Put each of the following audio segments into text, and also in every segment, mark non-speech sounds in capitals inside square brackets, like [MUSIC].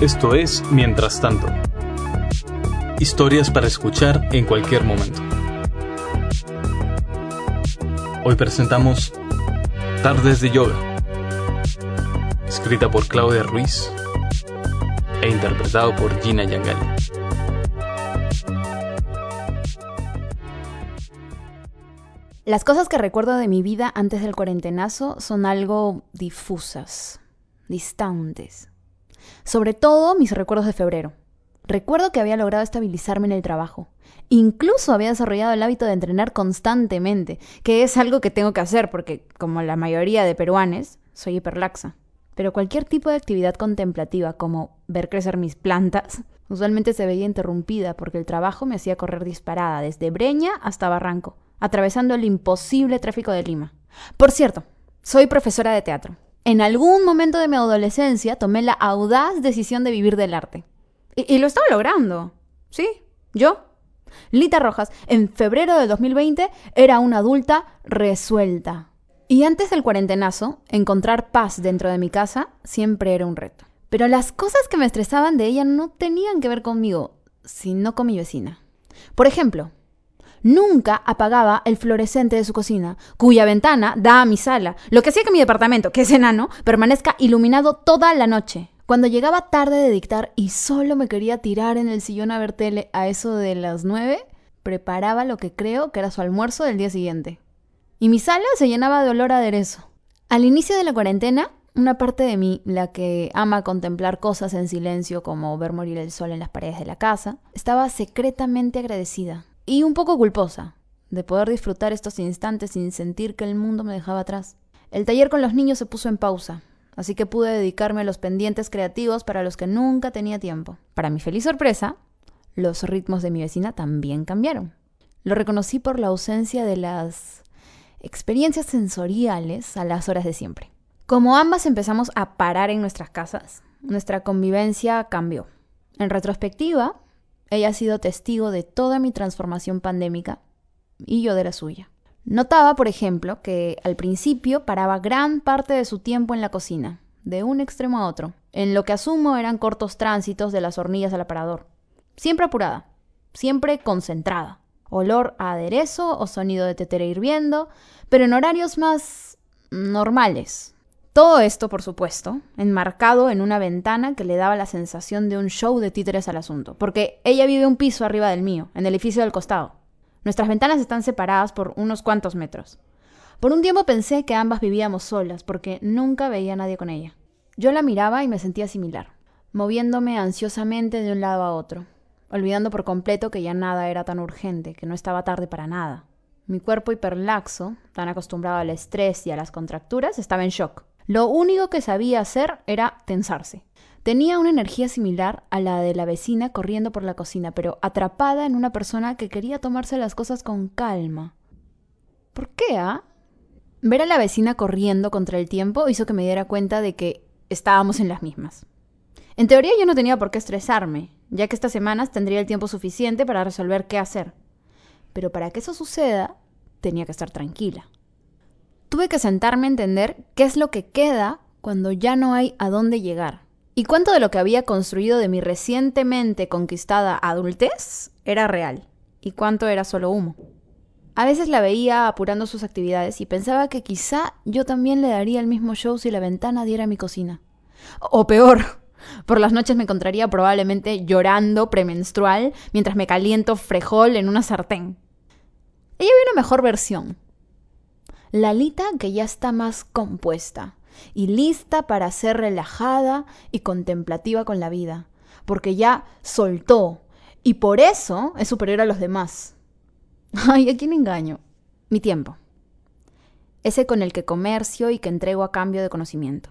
Esto es Mientras tanto. Historias para escuchar en cualquier momento. Hoy presentamos Tardes de Yoga, escrita por Claudia Ruiz e interpretado por Gina Yangali. Las cosas que recuerdo de mi vida antes del cuarentenazo son algo difusas, distantes. Sobre todo mis recuerdos de febrero. Recuerdo que había logrado estabilizarme en el trabajo. Incluso había desarrollado el hábito de entrenar constantemente, que es algo que tengo que hacer porque, como la mayoría de peruanes, soy hiperlaxa. Pero cualquier tipo de actividad contemplativa, como ver crecer mis plantas, usualmente se veía interrumpida porque el trabajo me hacía correr disparada desde Breña hasta Barranco atravesando el imposible tráfico de Lima. Por cierto, soy profesora de teatro. En algún momento de mi adolescencia tomé la audaz decisión de vivir del arte. Y, lo estaba logrando. Sí, yo. Lita Rojas, en febrero de 2020, era una adulta resuelta. Y antes del cuarentenazo, encontrar paz dentro de mi casa siempre era un reto. Pero las cosas que me estresaban de ella no tenían que ver conmigo, sino con mi vecina. Por ejemplo, nunca apagaba el fluorescente de su cocina, cuya ventana da a mi sala, lo que hacía que mi departamento, que es enano, permanezca iluminado toda la noche. Cuando llegaba tarde de dictar y solo me quería tirar en el sillón a ver tele a eso de las nueve, preparaba lo que creo que era su almuerzo del día siguiente. Y mi sala se llenaba de olor a aderezo. Al inicio de la cuarentena, una parte de mí, la que ama contemplar cosas en silencio como ver morir el sol en las paredes de la casa, estaba secretamente agradecida y un poco culposa de poder disfrutar estos instantes sin sentir que el mundo me dejaba atrás. El taller con los niños se puso en pausa, así que pude dedicarme a los pendientes creativos para los que nunca tenía tiempo. Para mi feliz sorpresa, los ritmos de mi vecina también cambiaron. Lo reconocí por la ausencia de las experiencias sensoriales a las horas de siempre. Como ambas empezamos a parar en nuestras casas, nuestra convivencia cambió. En retrospectiva, ella ha sido testigo de toda mi transformación pandémica y yo de la suya. Notaba, por ejemplo, que al principio paraba gran parte de su tiempo en la cocina, de un extremo a otro, en lo que asumo eran cortos tránsitos de las hornillas al aparador. Siempre apurada, siempre concentrada. Olor a aderezo o sonido de tetera hirviendo, pero en horarios más normales, todo esto, por supuesto, enmarcado en una ventana que le daba la sensación de un show de títeres al asunto, porque ella vive un piso arriba del mío, en el edificio del costado. Nuestras ventanas están separadas por unos cuantos metros. Por un tiempo pensé que ambas vivíamos solas, porque nunca veía a nadie con ella. Yo la miraba y me sentía similar, moviéndome ansiosamente de un lado a otro, olvidando por completo que ya nada era tan urgente, que no estaba tarde para nada. Mi cuerpo hiperlaxo, tan acostumbrado al estrés y a las contracturas, estaba en shock. Lo único que sabía hacer era tensarse. Tenía una energía similar a la de la vecina corriendo por la cocina, pero atrapada en una persona que quería tomarse las cosas con calma. ¿Por qué, ah? Ver a la vecina corriendo contra el tiempo hizo que me diera cuenta de que estábamos en las mismas. En teoría yo no tenía por qué estresarme, ya que estas semanas tendría el tiempo suficiente para resolver qué hacer. Pero para que eso suceda, tenía que estar tranquila. Tuve que sentarme a entender qué es lo que queda cuando ya no hay a dónde llegar. Y cuánto de lo que había construido de mi recientemente conquistada adultez era real. Y cuánto era solo humo. A veces la veía apurando sus actividades y pensaba que quizá yo también le daría el mismo show si la ventana diera mi cocina. O peor, [LAUGHS] por las noches me encontraría probablemente llorando premenstrual mientras me caliento frejol en una sartén. Ella vio una mejor versión, Lalita que ya está más compuesta y lista para ser relajada y contemplativa con la vida, porque ya soltó y por eso es superior a los demás. [LAUGHS] Ay, ¿a quién engaño? Mi tiempo. Ese con el que comercio y que entrego a cambio de conocimiento.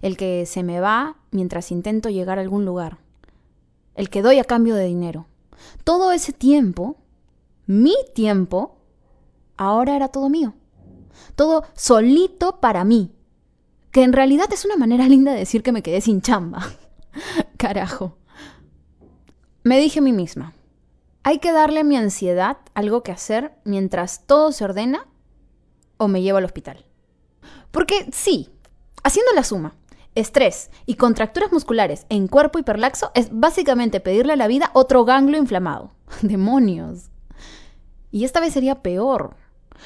El que se me va mientras intento llegar a algún lugar. El que doy a cambio de dinero. Todo ese tiempo, mi tiempo, ahora era todo mío todo solito para mí. Que en realidad es una manera linda de decir que me quedé sin chamba. [LAUGHS] Carajo. Me dije a mí misma, hay que darle a mi ansiedad algo que hacer mientras todo se ordena o me llevo al hospital. Porque sí, haciendo la suma, estrés y contracturas musculares en cuerpo hiperlaxo es básicamente pedirle a la vida otro ganglio inflamado. [LAUGHS] ¡Demonios! Y esta vez sería peor,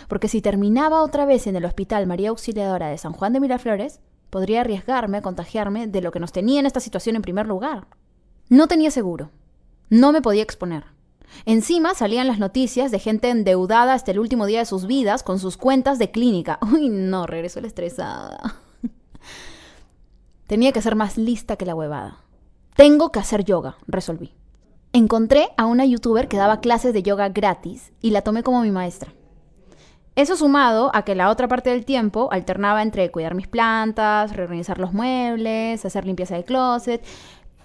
porque si terminaba otra vez en el Hospital María Auxiliadora de San Juan de Miraflores, podría arriesgarme a contagiarme de lo que nos tenía en esta situación en primer lugar. No tenía seguro. No me podía exponer. Encima salían las noticias de gente endeudada hasta el último día de sus vidas con sus cuentas de clínica. [LAUGHS] Uy, no, regresó la estresada. [LAUGHS] Tenía que ser más lista que la huevada. Tengo que hacer yoga, resolví. Encontré a una youtuber que daba clases de yoga gratis y la tomé como mi maestra. Eso sumado a que la otra parte del tiempo alternaba entre cuidar mis plantas, reorganizar los muebles, hacer limpieza de closet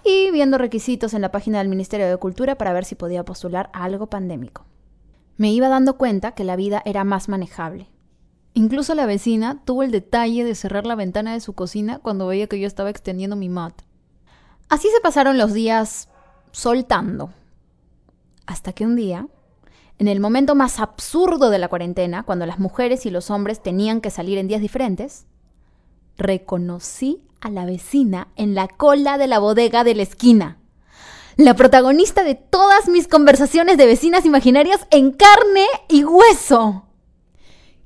y viendo requisitos en la página del Ministerio de Cultura para ver si podía postular a algo pandémico. Me iba dando cuenta que la vida era más manejable. Incluso la vecina tuvo el detalle de cerrar la ventana de su cocina cuando veía que yo estaba extendiendo mi mat. Así se pasaron los días soltando. Hasta que un día en el momento más absurdo de la cuarentena, cuando las mujeres y los hombres tenían que salir en días diferentes, reconocí a la vecina en la cola de la bodega de la esquina. La protagonista de todas mis conversaciones de vecinas imaginarias en carne y hueso.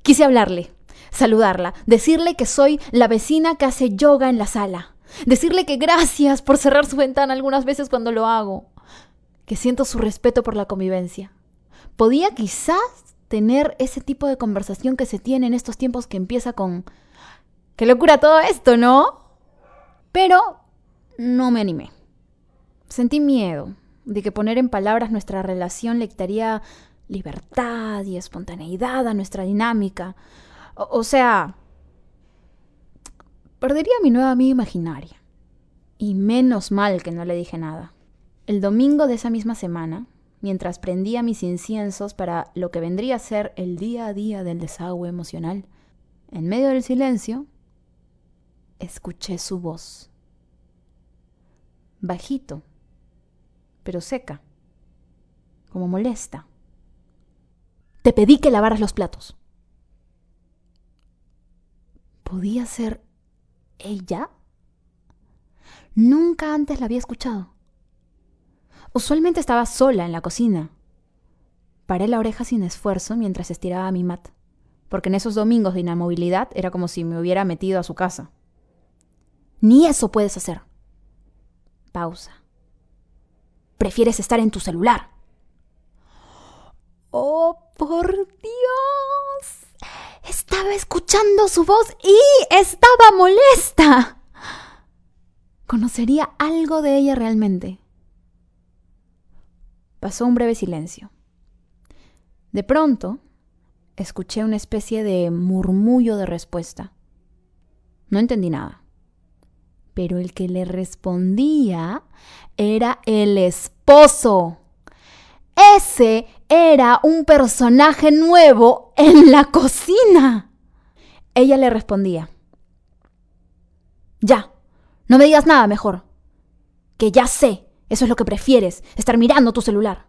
Quise hablarle, saludarla, decirle que soy la vecina que hace yoga en la sala, decirle que gracias por cerrar su ventana algunas veces cuando lo hago, que siento su respeto por la convivencia podía quizás tener ese tipo de conversación que se tiene en estos tiempos que empieza con ¡Qué locura todo esto, ¿no? Pero no me animé. Sentí miedo de que poner en palabras nuestra relación le quitaría libertad y espontaneidad a nuestra dinámica. O, o sea, perdería a mi nueva amiga imaginaria. Y menos mal que no le dije nada. El domingo de esa misma semana, mientras prendía mis inciensos para lo que vendría a ser el día a día del desagüe emocional, en medio del silencio, escuché su voz. Bajito, pero seca, como molesta. Te pedí que lavaras los platos. ¿Podía ser ella? Nunca antes la había escuchado. Usualmente estaba sola en la cocina. Paré la oreja sin esfuerzo mientras estiraba mi mat, porque en esos domingos de inamovilidad era como si me hubiera metido a su casa. Ni eso puedes hacer. Pausa. Prefieres estar en tu celular. Oh, por Dios. Estaba escuchando su voz y estaba molesta. ¿Conocería algo de ella realmente? Pasó un breve silencio. De pronto, escuché una especie de murmullo de respuesta. No entendí nada. Pero el que le respondía era el esposo. Ese era un personaje nuevo en la cocina. Ella le respondía. Ya, no me digas nada mejor. Que ya sé eso es lo que prefieres, estar mirando tu celular.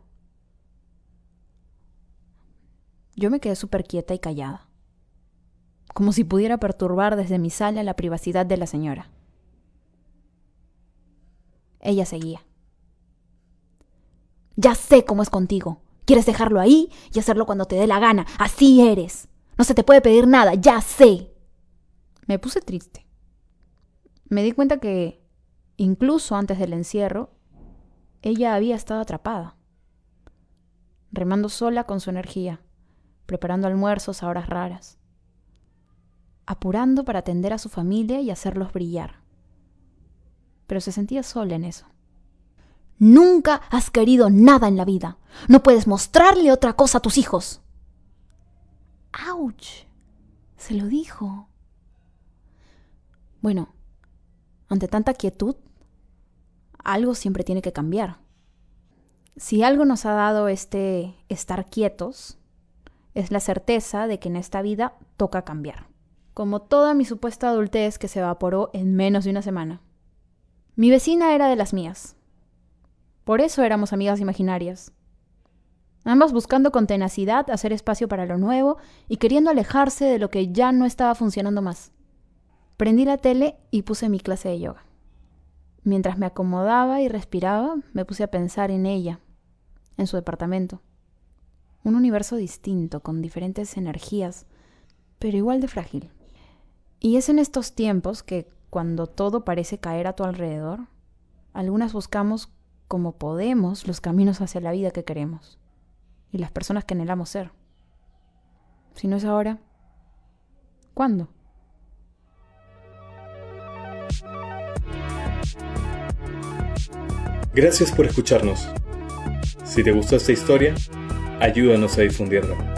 Yo me quedé súper quieta y callada, como si pudiera perturbar desde mi sala la privacidad de la señora. Ella seguía. Ya sé cómo es contigo. Quieres dejarlo ahí y hacerlo cuando te dé la gana. Así eres. No se te puede pedir nada, ya sé. Me puse triste. Me di cuenta que, incluso antes del encierro, ella había estado atrapada, remando sola con su energía, preparando almuerzos a horas raras, apurando para atender a su familia y hacerlos brillar. Pero se sentía sola en eso. Nunca has querido nada en la vida. No puedes mostrarle otra cosa a tus hijos. ¡Auch! Se lo dijo. Bueno, ante tanta quietud, algo siempre tiene que cambiar. Si algo nos ha dado este estar quietos, es la certeza de que en esta vida toca cambiar. Como toda mi supuesta adultez que se evaporó en menos de una semana. Mi vecina era de las mías. Por eso éramos amigas imaginarias. Ambas buscando con tenacidad hacer espacio para lo nuevo y queriendo alejarse de lo que ya no estaba funcionando más. Prendí la tele y puse mi clase de yoga. Mientras me acomodaba y respiraba, me puse a pensar en ella, en su departamento. Un universo distinto, con diferentes energías, pero igual de frágil. Y es en estos tiempos que, cuando todo parece caer a tu alrededor, algunas buscamos como podemos los caminos hacia la vida que queremos y las personas que anhelamos ser. Si no es ahora, ¿cuándo? Gracias por escucharnos. Si te gustó esta historia, ayúdanos a difundirla.